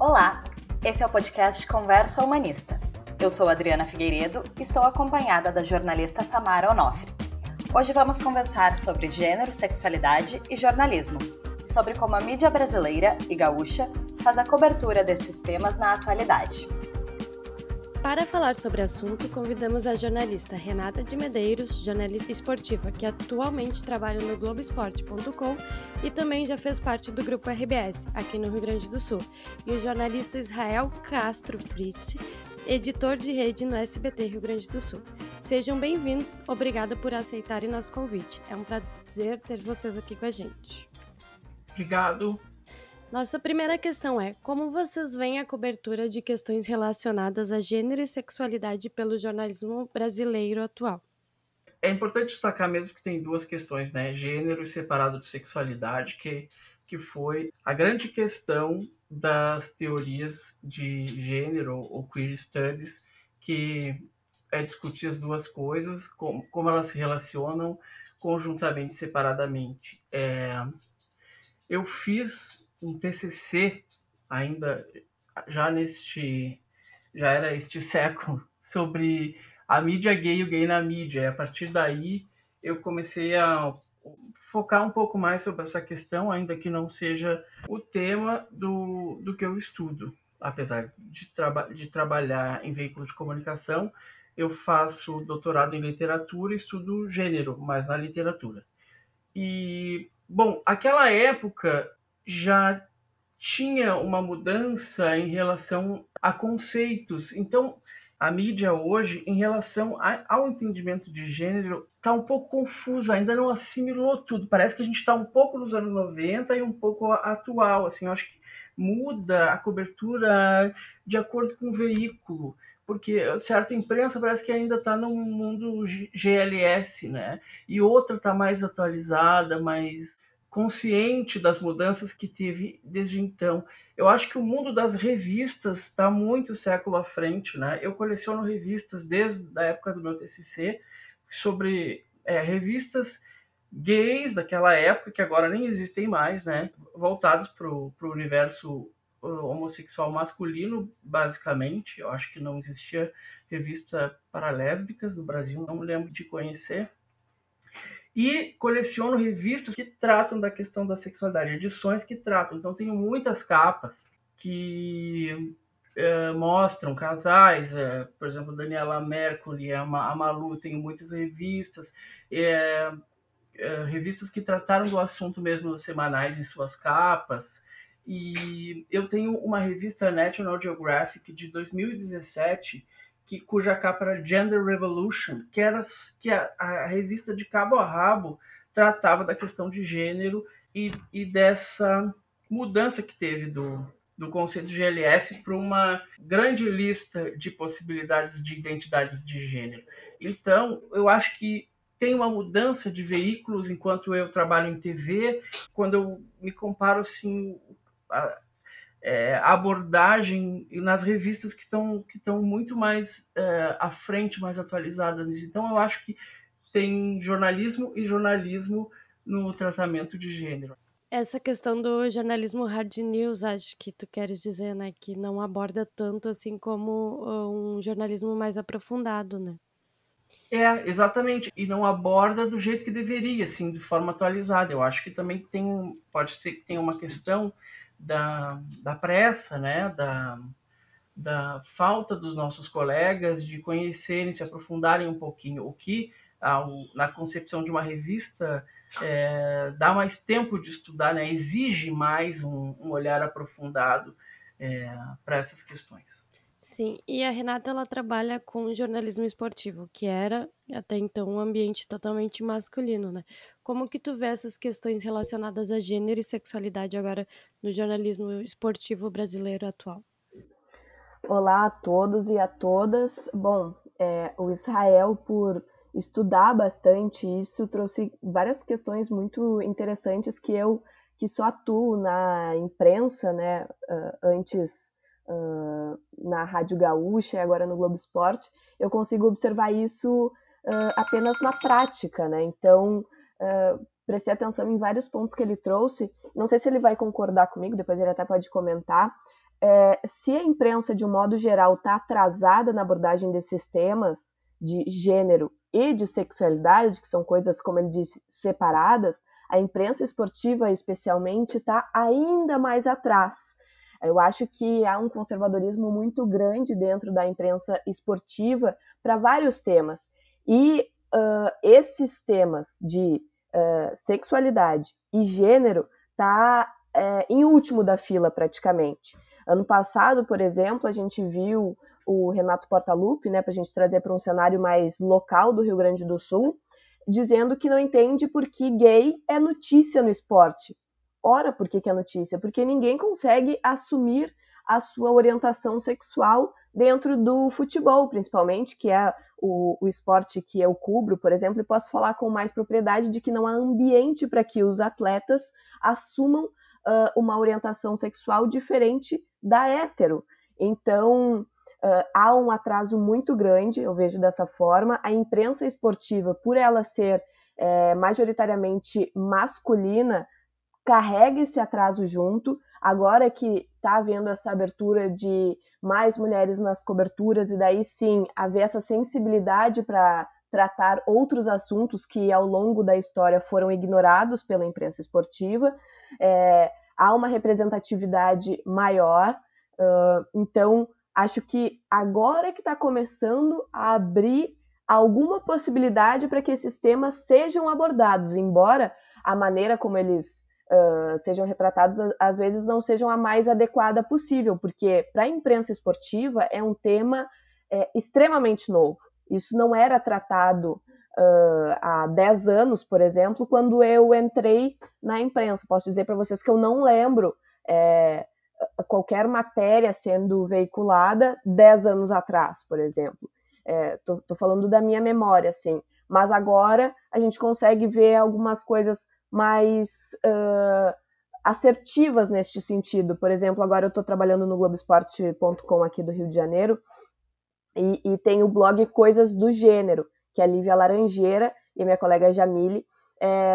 Olá, esse é o podcast Conversa Humanista. Eu sou Adriana Figueiredo e estou acompanhada da jornalista Samara Onofre. Hoje vamos conversar sobre gênero, sexualidade e jornalismo, sobre como a mídia brasileira e gaúcha faz a cobertura desses temas na atualidade. Para falar sobre o assunto, convidamos a jornalista Renata de Medeiros, jornalista esportiva que atualmente trabalha no Globoesporte.com e também já fez parte do grupo RBS, aqui no Rio Grande do Sul, e o jornalista Israel Castro Fritz, editor de rede no SBT Rio Grande do Sul. Sejam bem-vindos, obrigada por aceitarem nosso convite. É um prazer ter vocês aqui com a gente. Obrigado. Nossa primeira questão é: como vocês veem a cobertura de questões relacionadas a gênero e sexualidade pelo jornalismo brasileiro atual? É importante destacar mesmo que tem duas questões, né? Gênero separado de sexualidade, que, que foi a grande questão das teorias de gênero ou queer studies, que é discutir as duas coisas, como, como elas se relacionam conjuntamente, separadamente. É, eu fiz um TCC ainda já neste já era este século sobre a mídia gay e o gay na mídia. E a partir daí eu comecei a focar um pouco mais sobre essa questão, ainda que não seja o tema do, do que eu estudo. Apesar de, traba de trabalhar em veículo de comunicação, eu faço doutorado em literatura e estudo gênero, mas na literatura. E, bom, aquela época já tinha uma mudança em relação a conceitos. Então, a mídia hoje, em relação ao entendimento de gênero, está um pouco confusa, ainda não assimilou tudo. Parece que a gente está um pouco nos anos 90 e um pouco atual. Assim, eu acho que muda a cobertura de acordo com o veículo porque certa imprensa parece que ainda está no mundo GLS, né? E outra está mais atualizada, mais consciente das mudanças que teve desde então. Eu acho que o mundo das revistas está muito século à frente, né? Eu coleciono revistas desde a época do meu TCC sobre é, revistas gays daquela época que agora nem existem mais, né? Voltados para o universo homossexual masculino, basicamente. Eu acho que não existia revista para lésbicas no Brasil, não lembro de conhecer e coleciono revistas que tratam da questão da sexualidade, edições que tratam. Então tenho muitas capas que é, mostram casais, é, por exemplo, Daniela Mercury, a, Malu, tenho muitas revistas, é, revistas que trataram do assunto mesmo semanais em suas capas. E eu tenho uma revista National Geographic de 2017 que, cuja capa era Gender Revolution, que era que a, a revista de cabo a rabo tratava da questão de gênero e, e dessa mudança que teve do, do conceito de GLS para uma grande lista de possibilidades de identidades de gênero. Então, eu acho que tem uma mudança de veículos enquanto eu trabalho em TV, quando eu me comparo assim, a, é, abordagem nas revistas que estão que estão muito mais é, à frente, mais atualizadas nisso. Então eu acho que tem jornalismo e jornalismo no tratamento de gênero. Essa questão do jornalismo hard news, acho que tu queres dizer, né, que não aborda tanto assim como uh, um jornalismo mais aprofundado, né? É, exatamente, e não aborda do jeito que deveria, assim, de forma atualizada. Eu acho que também tem, pode ser que tenha uma questão da, da pressa, né, da, da falta dos nossos colegas de conhecerem, se aprofundarem um pouquinho, o que ao, na concepção de uma revista é, dá mais tempo de estudar, né, exige mais um, um olhar aprofundado é, para essas questões. Sim, e a Renata ela trabalha com jornalismo esportivo, que era até então um ambiente totalmente masculino, né? Como que tu vê essas questões relacionadas a gênero e sexualidade agora no jornalismo esportivo brasileiro atual? Olá a todos e a todas. Bom, é, o Israel, por estudar bastante isso, trouxe várias questões muito interessantes que eu, que só atuo na imprensa, né, antes uh, na Rádio Gaúcha e agora no Globo Esporte, eu consigo observar isso uh, apenas na prática, né? Então, uh, prestei atenção em vários pontos que ele trouxe. Não sei se ele vai concordar comigo, depois ele até pode comentar. é, se a imprensa, de um modo geral, está atrasada na abordagem desses temas de gênero e de sexualidade, que são coisas, como ele disse, separadas, a imprensa esportiva, especialmente, está ainda mais atrás. Eu acho que há um conservadorismo muito grande dentro da imprensa esportiva para vários temas. E uh, esses temas de uh, sexualidade e gênero tá uh, em último da fila praticamente. Ano passado, por exemplo, a gente viu o Renato Portaluppi, né, para a gente trazer para um cenário mais local do Rio Grande do Sul, dizendo que não entende por que gay é notícia no esporte. Ora, por que, que é notícia? Porque ninguém consegue assumir a sua orientação sexual dentro do futebol, principalmente, que é o, o, esporte que eu cubro, por exemplo, e posso falar com mais propriedade de que não há ambiente para que os atletas assumam uh, uma orientação sexual diferente da hétero. Então, Uh, há um atraso muito grande, eu vejo dessa forma. A imprensa esportiva, por ela ser é, majoritariamente masculina, carrega esse atraso junto. Agora que está havendo essa abertura de mais mulheres nas coberturas, e daí sim haver essa sensibilidade para tratar outros assuntos que ao longo da história foram ignorados pela imprensa esportiva, é, há uma representatividade maior. Uh, então, Acho que agora que está começando a abrir alguma possibilidade para que esses temas sejam abordados, embora a maneira como eles uh, sejam retratados às vezes não sejam a mais adequada possível, porque para a imprensa esportiva é um tema é, extremamente novo. Isso não era tratado uh, há 10 anos, por exemplo, quando eu entrei na imprensa. Posso dizer para vocês que eu não lembro. É, qualquer matéria sendo veiculada 10 anos atrás, por exemplo. Estou é, falando da minha memória, assim. Mas agora a gente consegue ver algumas coisas mais uh, assertivas neste sentido. Por exemplo, agora eu estou trabalhando no Globoesporte.com aqui do Rio de Janeiro e, e tem o blog Coisas do Gênero, que a Lívia Laranjeira e a minha colega Jamile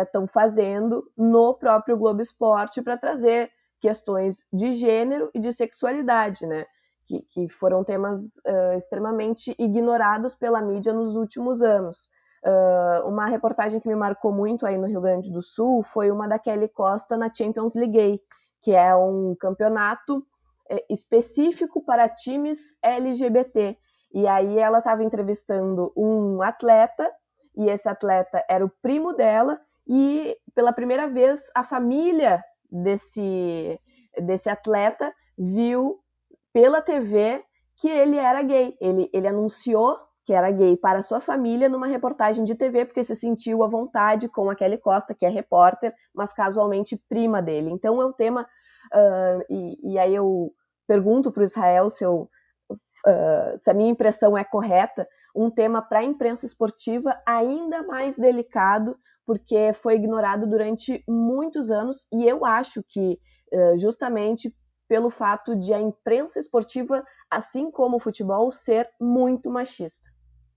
estão é, fazendo no próprio Globo Esporte para trazer questões de gênero e de sexualidade, né? Que, que foram temas uh, extremamente ignorados pela mídia nos últimos anos. Uh, uma reportagem que me marcou muito aí no Rio Grande do Sul foi uma da Kelly Costa na Champions League, que é um campeonato eh, específico para times LGBT. E aí ela estava entrevistando um atleta, e esse atleta era o primo dela, e pela primeira vez a família desse, desse atleta viu pela TV que ele era gay. Ele, ele anunciou que era gay para sua família numa reportagem de TV, porque se sentiu à vontade com a Kelly Costa, que é repórter, mas casualmente prima dele. Então é um tema. Uh, e, e, aí eu pergunto para o Israel se, eu, uh, se a minha impressão é correta, um tema para a imprensa esportiva ainda mais delicado, porque foi ignorado durante muitos anos, e eu acho que justamente pelo fato de a imprensa esportiva, assim como o futebol, ser muito machista.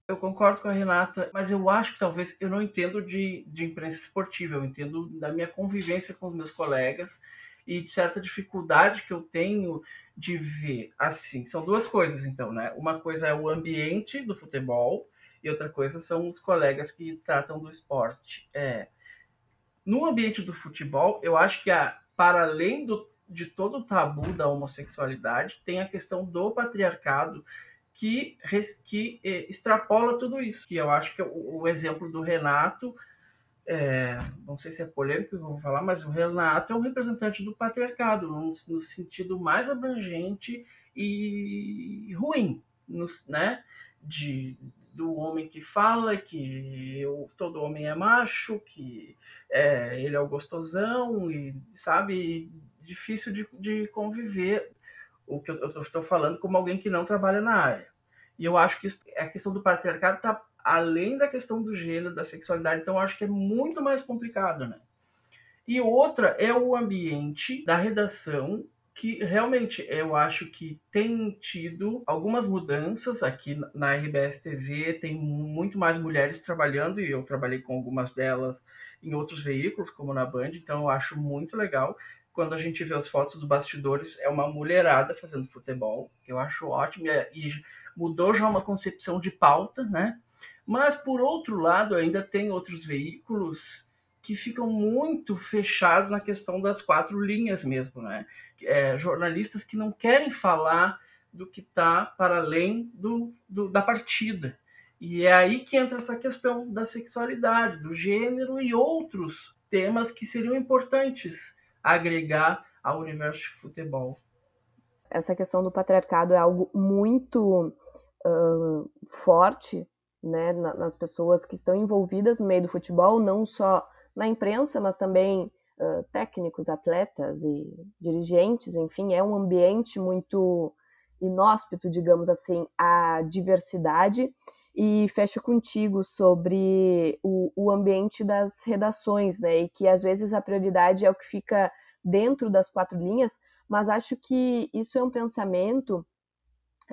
Eu concordo com a Renata, mas eu acho que talvez eu não entendo de, de imprensa esportiva, eu entendo da minha convivência com os meus colegas e de certa dificuldade que eu tenho de ver assim. São duas coisas, então, né? Uma coisa é o ambiente do futebol e outra coisa são os colegas que tratam do esporte. É, no ambiente do futebol, eu acho que a, para além do, de todo o tabu da homossexualidade, tem a questão do patriarcado que, que eh, extrapola tudo isso. Que eu acho que o, o exemplo do Renato, é, não sei se é polêmico que eu vou falar, mas o Renato é um representante do patriarcado, no, no sentido mais abrangente e ruim, no, né? De, do homem que fala que eu, todo homem é macho, que é, ele é o gostosão e, sabe, difícil de, de conviver o que eu estou falando como alguém que não trabalha na área. E eu acho que isso, a questão do patriarcado está além da questão do gênero, da sexualidade, então acho que é muito mais complicado, né? E outra é o ambiente da redação que realmente eu acho que tem tido algumas mudanças aqui na RBS TV, tem muito mais mulheres trabalhando e eu trabalhei com algumas delas em outros veículos, como na Band, então eu acho muito legal. Quando a gente vê as fotos dos bastidores, é uma mulherada fazendo futebol, que eu acho ótimo, e mudou já uma concepção de pauta, né? Mas, por outro lado, ainda tem outros veículos que ficam muito fechados na questão das quatro linhas mesmo, né? É, jornalistas que não querem falar do que está para além do, do, da partida. E é aí que entra essa questão da sexualidade, do gênero e outros temas que seriam importantes agregar ao universo de futebol. Essa questão do patriarcado é algo muito uh, forte né, nas pessoas que estão envolvidas no meio do futebol, não só na imprensa, mas também uh, técnicos, atletas e dirigentes, enfim, é um ambiente muito inóspito, digamos assim, à diversidade. E fecho contigo sobre o, o ambiente das redações, né? E que às vezes a prioridade é o que fica dentro das quatro linhas, mas acho que isso é um pensamento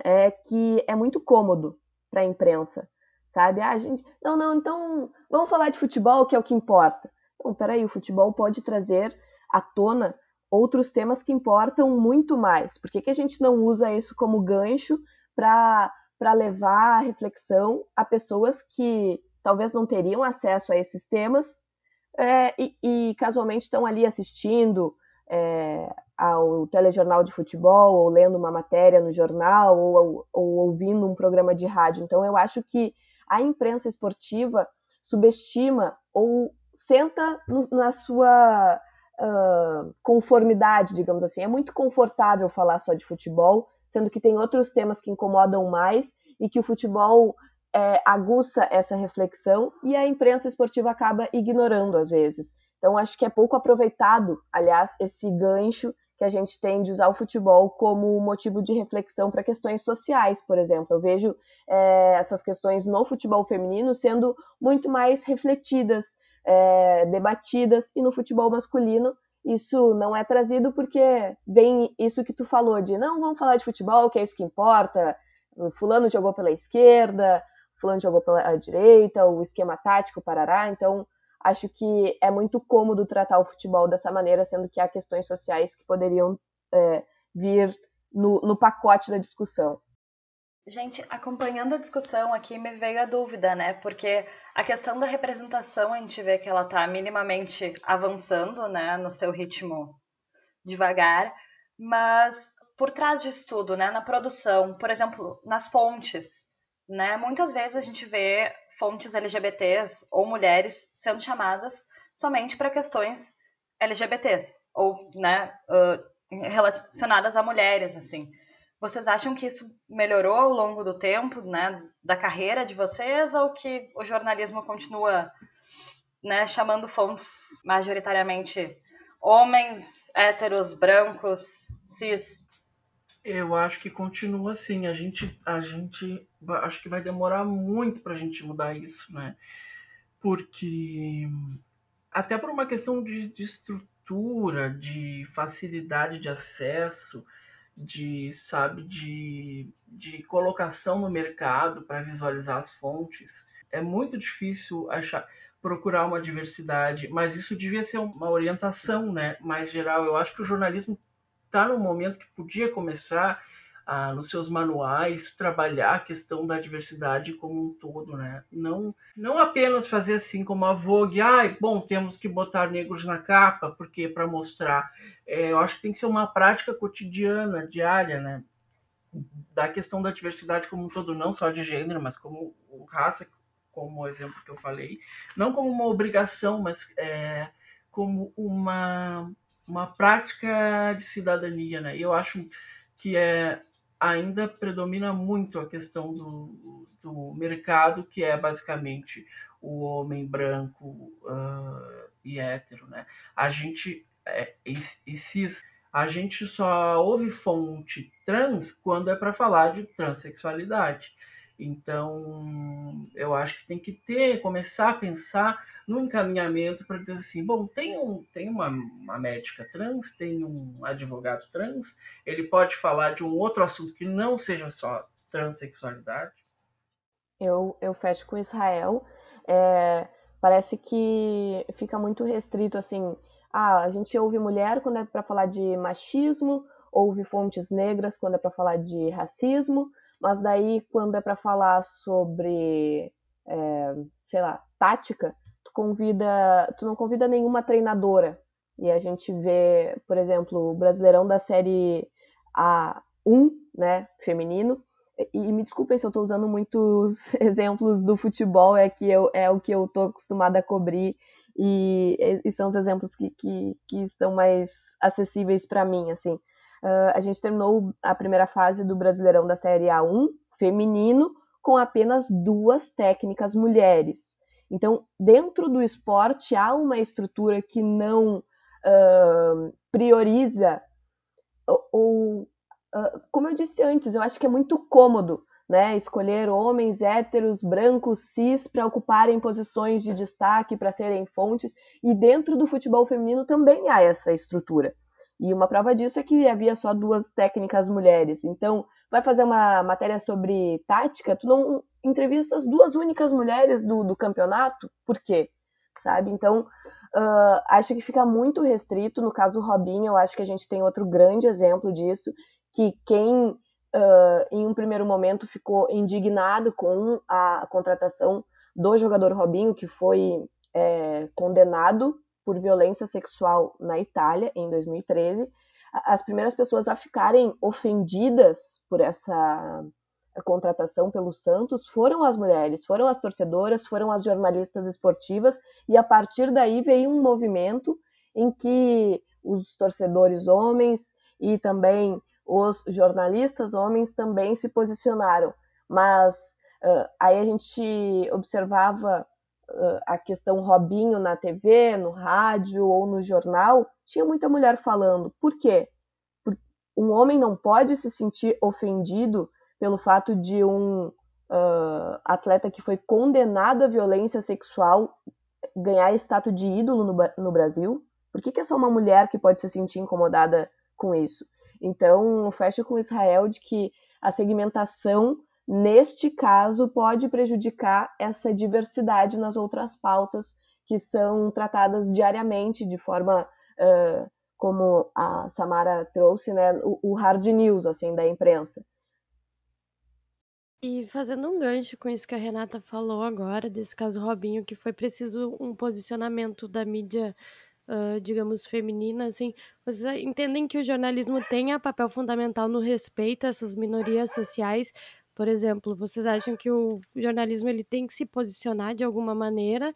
é, que é muito cômodo para a imprensa, sabe? Ah, gente, não, não, então vamos falar de futebol, que é o que importa. Não, peraí, o futebol pode trazer à tona outros temas que importam muito mais. Por que, que a gente não usa isso como gancho para levar a reflexão a pessoas que talvez não teriam acesso a esses temas é, e, e, casualmente estão ali assistindo é, ao telejornal de futebol, ou lendo uma matéria no jornal, ou, ou, ouvindo um programa de rádio. Então, eu acho que a imprensa esportiva subestima ou senta no, na sua uh, conformidade, digamos assim. É muito confortável falar só de futebol, sendo que tem outros temas que incomodam mais e que o futebol é, aguça essa reflexão e a imprensa esportiva acaba ignorando às vezes. Então, acho que é pouco aproveitado, aliás, esse gancho que a gente tem de usar o futebol como motivo de reflexão para questões sociais, por exemplo. Eu vejo é, essas questões no futebol feminino sendo muito mais refletidas, é, debatidas, e no futebol masculino isso não é trazido porque vem isso que tu falou de não, vamos falar de futebol, que é isso que importa, fulano jogou pela esquerda, fulano jogou pela direita, o esquema tático, parará, então acho que é muito cômodo tratar o futebol dessa maneira, sendo que há questões sociais que poderiam é, vir no, no pacote da discussão. Gente, acompanhando a discussão aqui, me veio a dúvida, né? Porque a questão da representação, a gente vê que ela está minimamente avançando, né? No seu ritmo devagar, mas por trás disso tudo, né? Na produção, por exemplo, nas fontes, né? Muitas vezes a gente vê fontes LGBTs ou mulheres sendo chamadas somente para questões LGBTs ou né, uh, relacionadas a mulheres, assim. Vocês acham que isso melhorou ao longo do tempo, né, da carreira de vocês, ou que o jornalismo continua, né, chamando fontes majoritariamente homens, héteros, brancos, cis? Eu acho que continua assim. A gente, a gente, acho que vai demorar muito para a gente mudar isso, né? Porque até por uma questão de, de estrutura, de facilidade de acesso, de sabe, de, de colocação no mercado para visualizar as fontes, é muito difícil achar procurar uma diversidade, mas isso devia ser uma orientação, né, mais geral. Eu acho que o jornalismo está num momento que podia começar a, nos seus manuais, trabalhar a questão da diversidade como um todo, né? Não, não apenas fazer assim como a Vogue, ah, bom, temos que botar negros na capa, porque para mostrar. É, eu acho que tem que ser uma prática cotidiana, diária, né? Da questão da diversidade como um todo, não só de gênero, mas como raça, como o exemplo que eu falei. Não como uma obrigação, mas é, como uma uma prática de cidadania, né? Eu acho que é ainda predomina muito a questão do, do mercado, que é basicamente o homem branco uh, e hétero, né? A gente é, e, e cis, a gente só ouve fonte trans quando é para falar de transexualidade. Então, eu acho que tem que ter, começar a pensar no encaminhamento para dizer assim, bom, tem, um, tem uma, uma médica trans, tem um advogado trans, ele pode falar de um outro assunto que não seja só transexualidade? Eu, eu fecho com Israel. É, parece que fica muito restrito, assim, ah, a gente ouve mulher quando é para falar de machismo, ouve fontes negras quando é para falar de racismo, mas daí quando é para falar sobre, é, sei lá, tática, tu convida, tu não convida nenhuma treinadora. E a gente vê, por exemplo, o Brasileirão da série A1, né, feminino, e me desculpem se eu estou usando muitos exemplos do futebol, é que eu, é o que eu estou acostumada a cobrir e, e, são os exemplos que, que, que estão mais acessíveis para mim, assim. Uh, a gente terminou a primeira fase do Brasileirão da Série A1 feminino com apenas duas técnicas mulheres. Então, dentro do esporte há uma estrutura que não uh, prioriza ou ah, como eu disse antes, eu acho que é muito cômodo né, escolher homens héteros, brancos, cis para ocuparem posições de destaque, para serem fontes, e dentro do futebol feminino também há essa estrutura. E uma prova disso é que havia só duas técnicas mulheres. Então, vai fazer uma matéria sobre tática, tu não entrevista as duas únicas mulheres do, do campeonato? Por quê? Sabe? Então, uh, acho que fica muito restrito. No caso Robinho, eu acho que a gente tem outro grande exemplo disso, que quem uh, em um primeiro momento ficou indignado com a contratação do jogador Robinho, que foi é, condenado por violência sexual na Itália em 2013, as primeiras pessoas a ficarem ofendidas por essa contratação pelo Santos foram as mulheres, foram as torcedoras, foram as jornalistas esportivas, e a partir daí veio um movimento em que os torcedores homens e também os jornalistas homens também se posicionaram, mas uh, aí a gente observava a questão Robinho na TV, no rádio ou no jornal, tinha muita mulher falando. Por quê? Um homem não pode se sentir ofendido pelo fato de um uh, atleta que foi condenado à violência sexual ganhar status de ídolo no, no Brasil. Por que, que é só uma mulher que pode se sentir incomodada com isso? Então, fecho com Israel de que a segmentação, neste caso, pode prejudicar essa diversidade nas outras pautas que são tratadas diariamente de forma uh, como a Samara trouxe, né, o, o hard news assim da imprensa. E fazendo um gancho com isso que a Renata falou agora, desse caso Robinho, que foi preciso um posicionamento da mídia uh, digamos, feminina, assim, vocês entendem que o jornalismo tem papel fundamental no respeito a essas minorias sociais? Por exemplo, vocês acham que o jornalismo ele tem que se posicionar de alguma maneira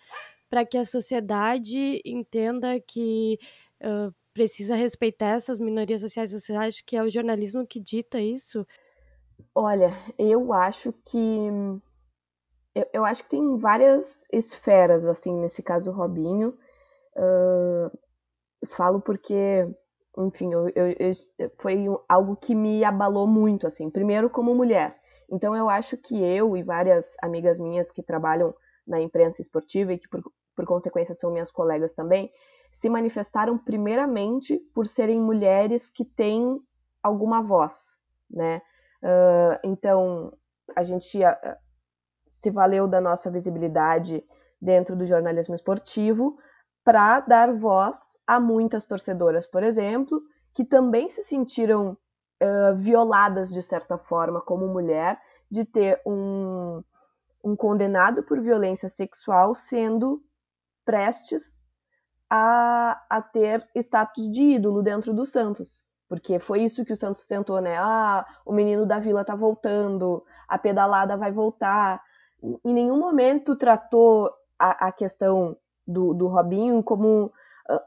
para que a sociedade entenda que uh, precisa respeitar essas minorias sociais? Você acha que é o jornalismo que dita isso? Olha, eu acho que eu, eu acho que tem várias esferas assim nesse caso Robinho. Uh, falo porque, enfim, eu, eu, eu, foi algo que me abalou muito, assim. Primeiro, como mulher. Então, eu acho que eu e várias amigas minhas que trabalham na imprensa esportiva e que, por, por consequência, são minhas colegas também, se manifestaram primeiramente por serem mulheres que têm alguma voz, né? Uh, então, a gente se valeu da nossa visibilidade dentro do jornalismo esportivo para dar voz a muitas torcedoras, por exemplo, que também se sentiram uh, violadas de certa forma como mulher, de ter um, um condenado por violência sexual sendo prestes a, a ter status de ídolo dentro do Santos. Porque foi isso que o Santos tentou, né? Ah, o menino da vila tá voltando, a pedalada vai voltar. Em nenhum momento tratou a, a questão do, do Robinho como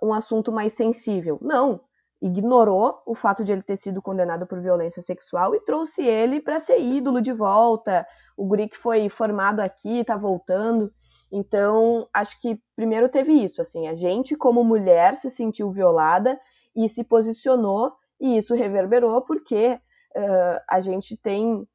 um assunto mais sensível. Não, ignorou o fato de ele ter sido condenado por violência sexual e trouxe ele para ser ídolo de volta. O guri que foi formado aqui está voltando. Então, acho que primeiro teve isso, assim, a gente como mulher se sentiu violada e se posicionou e isso reverberou porque uh, a gente tem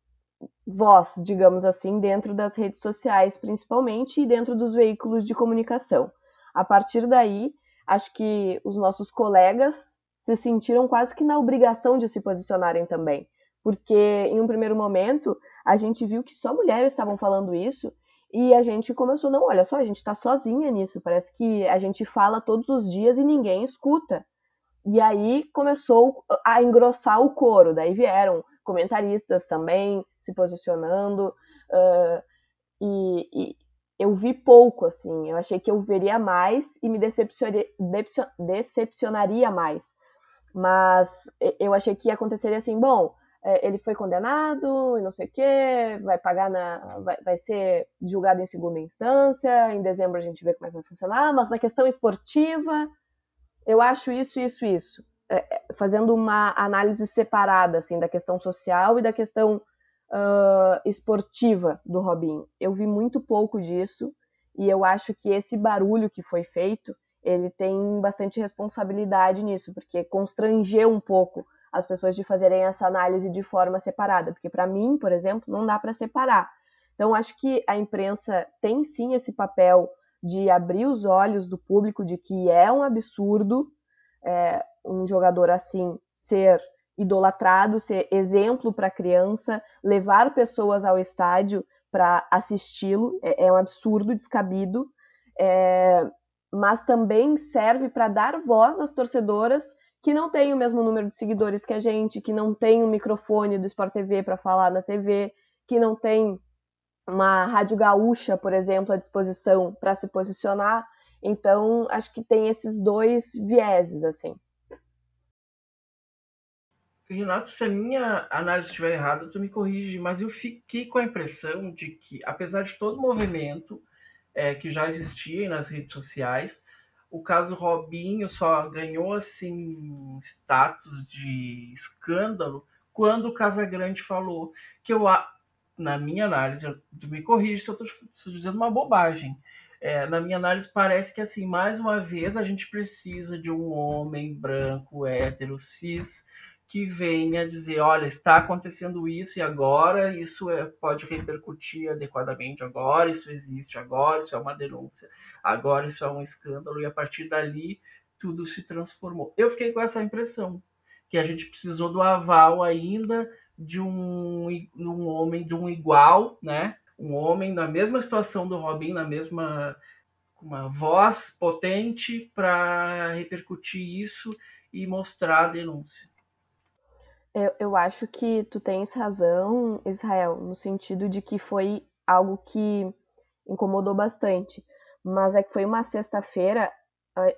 voz, digamos assim, dentro das redes sociais, principalmente, e dentro dos veículos de comunicação. A partir daí, acho que os nossos colegas se sentiram quase que na obrigação de se posicionarem também, porque em um primeiro momento a gente viu que só mulheres estavam falando isso E a gente começou, não, olha só, a gente tá sozinha nisso, parece que a gente fala todos os dias e ninguém escuta. E aí começou a engrossar o coro, daí vieram comentaristas também se posicionando, uh, e, e, eu vi pouco, assim, eu achei que eu veria mais e me decepcionaria, decepcionaria mais. Mas eu achei que aconteceria assim, bom, é, ele foi condenado e não sei o quê, vai pagar na. Vai, vai, ser julgado em segunda instância, em dezembro a gente vê como é que vai funcionar, mas na questão esportiva, eu acho isso, isso, isso. É, é fazendo uma análise separada, assim, da questão social e da questão uh, esportiva do Robinho. Eu vi muito pouco disso e eu acho que esse barulho que foi feito, ele tem bastante responsabilidade nisso, porque constrangeu um pouco as pessoas de fazerem essa análise de forma separada, porque para mim, por exemplo, não dá para separar. Então acho que a imprensa tem sim esse papel de abrir os olhos do público de que é um absurdo é, um jogador assim ser idolatrado, ser exemplo para criança, levar pessoas ao estádio para assisti-lo, é, é, um absurdo, descabido, é, mas também serve para dar voz às torcedoras que não têm o mesmo número de seguidores que a gente, que não tem um microfone do Sport TV para falar na TV, que não tem uma rádio gaúcha, por exemplo, à disposição para se posicionar. Então, acho que tem esses dois vieses, assim. Renato, se a minha análise estiver errada, tu me corrige, mas eu fiquei com a impressão de que, apesar de todo o movimento é, que já existia nas redes sociais, o caso Robinho só ganhou assim status de escândalo quando o Casagrande falou que eu, na minha análise, me corrige se eu estou dizendo uma bobagem. É, na minha análise, parece que, assim, mais uma vez, a gente precisa de um homem branco, hétero, cis, que venha dizer, olha, está acontecendo isso e agora isso é, pode repercutir adequadamente agora, isso existe agora, isso é uma denúncia, agora isso é um escândalo e a partir dali tudo se transformou. Eu fiquei com essa impressão que a gente precisou do aval ainda de um, um homem de um igual, né? Um homem na mesma situação do Robin, na mesma uma voz potente para repercutir isso e mostrar a denúncia. Eu, eu acho que tu tens razão, Israel, no sentido de que foi algo que incomodou bastante. Mas é que foi uma sexta-feira,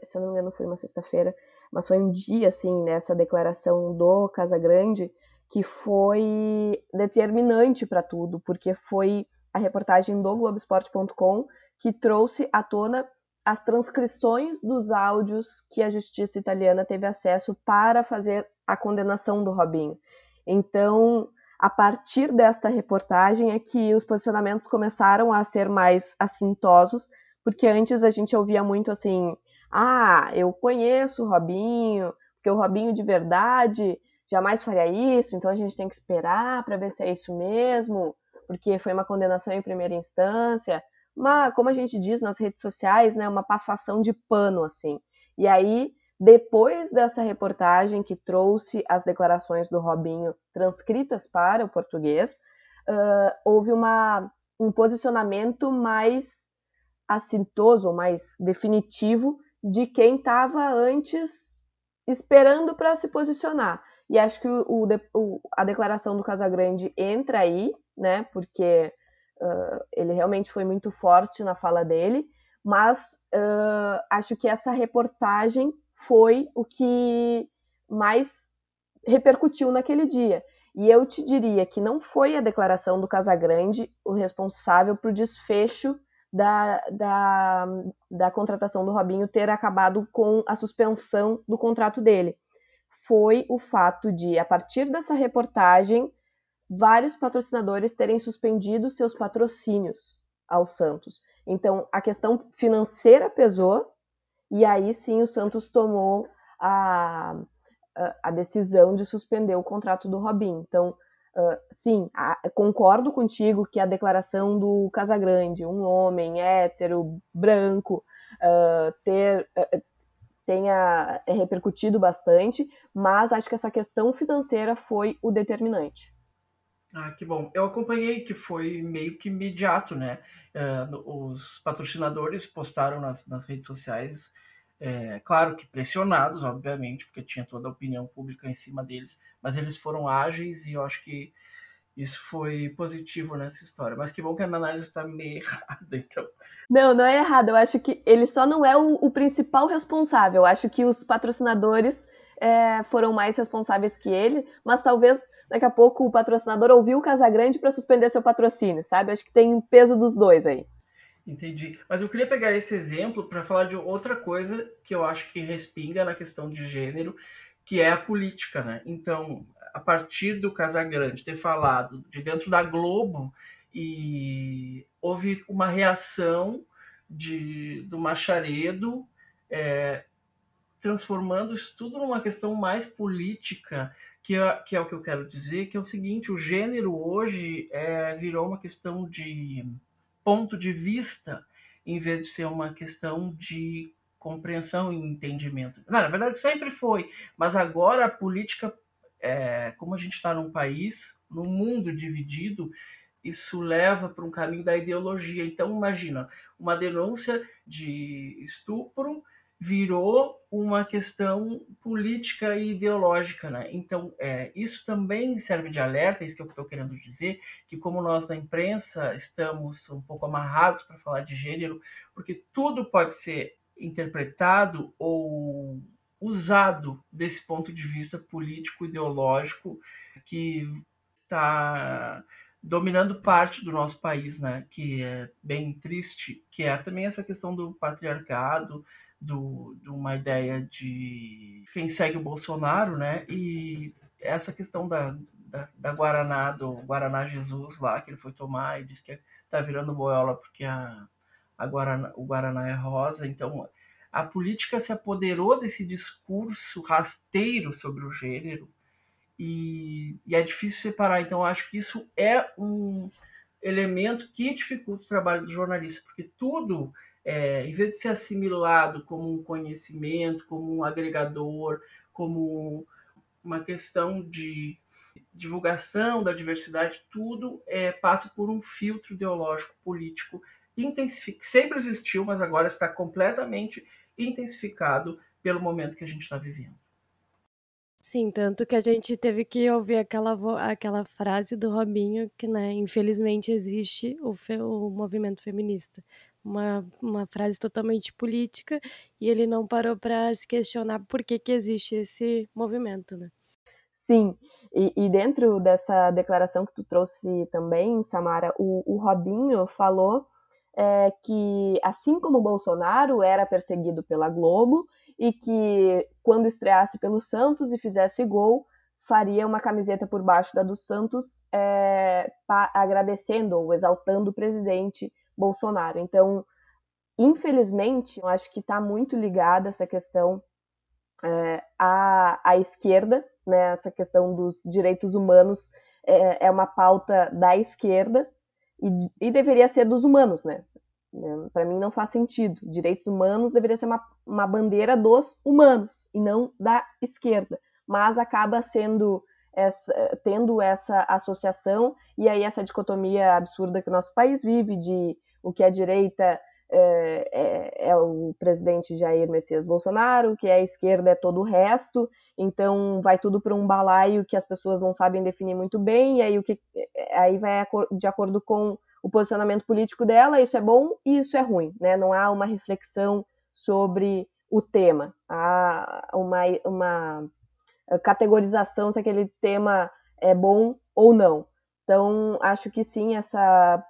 se eu não me engano, foi uma sexta-feira, mas foi um dia, assim, nessa declaração do Casagrande, que foi determinante para tudo, porque foi a reportagem do Globoesporte.com que trouxe à tona as transcrições dos áudios que a justiça italiana teve acesso para fazer a condenação do Robinho. Então, a partir desta reportagem é que os posicionamentos começaram a ser mais assintosos, porque antes a gente ouvia muito assim: ah, eu conheço o Robinho, porque o Robinho de verdade jamais faria isso, então a gente tem que esperar para ver se é isso mesmo, porque foi uma condenação em primeira instância uma, como a gente diz nas redes sociais, né, uma passação de pano assim. E aí, depois dessa reportagem que trouxe as declarações do Robinho transcritas para o português, uh, houve uma, um posicionamento mais assintoso, mais definitivo de quem estava antes esperando para se posicionar. E acho que o, o, a declaração do Casagrande entra aí, né? Porque Uh, ele realmente foi muito forte na fala dele, mas uh, acho que essa reportagem foi o que mais repercutiu naquele dia. E eu te diria que não foi a declaração do Casagrande o responsável para o desfecho da, da, da contratação do Robinho ter acabado com a suspensão do contrato dele. Foi o fato de, a partir dessa reportagem, vários patrocinadores terem suspendido seus patrocínios ao Santos. Então, a questão financeira pesou, e aí sim o Santos tomou a, a, decisão de suspender o contrato do Robin. Então, uh, sim, a, concordo contigo que a declaração do Casagrande, um homem hétero, branco, uh, ter. Uh, tenha repercutido bastante, mas acho que essa questão financeira foi o determinante. Ah, que bom. Eu acompanhei que foi meio que imediato, né? Uh, os patrocinadores postaram nas, nas redes sociais, é, claro que pressionados, obviamente, porque tinha toda a opinião pública em cima deles, mas eles foram ágeis e eu acho que isso foi positivo nessa história. Mas que bom que a minha análise está meio errada, então. Não, não é errado. Eu acho que ele só não é o, o principal responsável. Eu acho que os patrocinadores é, foram mais responsáveis que ele, mas talvez daqui a pouco o patrocinador ouviu o Casagrande para suspender seu patrocínio, sabe? Acho que tem peso dos dois aí. Entendi. Mas eu queria pegar esse exemplo para falar de outra coisa que eu acho que respinga na questão de gênero, que é a política, né? Então, a partir do Casagrande ter falado de dentro da Globo e houve uma reação de, do Macharedo é, transformando isso tudo numa questão mais política que é, que é o que eu quero dizer, que é o seguinte, o gênero hoje é, virou uma questão de ponto de vista, em vez de ser uma questão de compreensão e entendimento. Não, na verdade, sempre foi, mas agora a política, é, como a gente está num país, num mundo dividido, isso leva para um caminho da ideologia. Então, imagina, uma denúncia de estupro virou uma questão política e ideológica, né? Então, é, isso também serve de alerta, é isso que eu estou querendo dizer, que como nós na imprensa estamos um pouco amarrados para falar de gênero, porque tudo pode ser interpretado ou usado desse ponto de vista político ideológico que está dominando parte do nosso país, né? Que é bem triste, que é também essa questão do patriarcado, do, de uma ideia de quem segue o Bolsonaro, né? E essa questão da, da, da, Guaraná, do Guaraná Jesus lá, que ele foi tomar e disse que tá virando boiola porque a, a Guaraná, o Guaraná é rosa. Então, a política se apoderou desse discurso rasteiro sobre o gênero e, e é difícil separar. Então, acho que isso é um elemento que dificulta o trabalho do jornalista, porque tudo é, em vez de ser assimilado como um conhecimento, como um agregador, como uma questão de divulgação da diversidade, tudo é, passa por um filtro ideológico político sempre existiu, mas agora está completamente intensificado pelo momento que a gente está vivendo. Sim, tanto que a gente teve que ouvir aquela, aquela frase do Robinho que, né, infelizmente existe o, fe, o movimento feminista uma, uma frase totalmente política e ele não parou para se questionar por que, que existe esse movimento, né? Sim, e, e, dentro dessa declaração que tu trouxe também, Samara, o, o Robinho falou é, que, assim como Bolsonaro era perseguido pela Globo e que, quando estreasse pelo Santos e fizesse gol, faria uma camiseta por baixo da do Santos, é, pa, agradecendo ou exaltando o presidente Bolsonaro. Então, infelizmente, eu acho que está muito ligada essa questão é, à, à esquerda, né? Essa questão dos direitos humanos é, é uma pauta da esquerda e, e, deveria ser dos humanos, né? É, Para mim não faz sentido. Direitos humanos deveria ser uma, uma bandeira dos humanos e não da esquerda. Mas acaba sendo essa, tendo essa associação e aí essa dicotomia absurda que o nosso país vive de o que é direita é, é, é, o presidente Jair Messias Bolsonaro, o que é esquerda é todo o resto, então vai tudo para um balaio que as pessoas não sabem definir muito bem, e aí, o que, aí vai de acordo com o posicionamento político dela, isso é bom e isso é ruim, né? Não há uma reflexão sobre o tema, há uma, uma categorização se aquele tema é bom ou não. Então, acho que sim, essa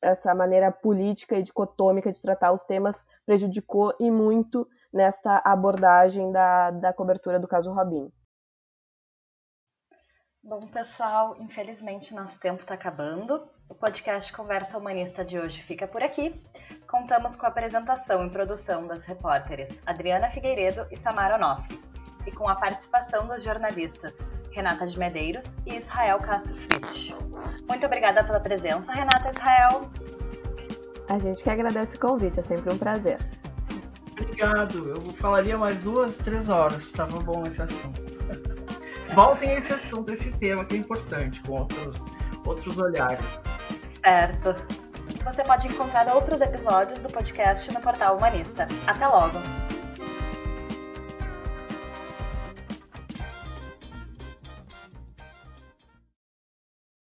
essa maneira política e dicotômica de tratar os temas prejudicou e muito nessa abordagem da, da cobertura do caso Robin. Bom, pessoal, infelizmente nosso tempo está acabando. O podcast Conversa Humanista de hoje fica por aqui. Contamos com a apresentação e produção das repórteres Adriana Figueiredo e Samara Onofre, e com a participação dos jornalistas Renata de Medeiros e Israel Castro Fritsch. Muito obrigada pela presença, Renata e Israel. A gente que agradece o convite, é sempre um prazer. Obrigado. Eu falaria mais duas, três horas. Estava bom esse assunto. Voltem a esse assunto, esse tema que é importante, com outros, outros olhares. Certo. Você pode encontrar outros episódios do podcast no portal Humanista. Até logo!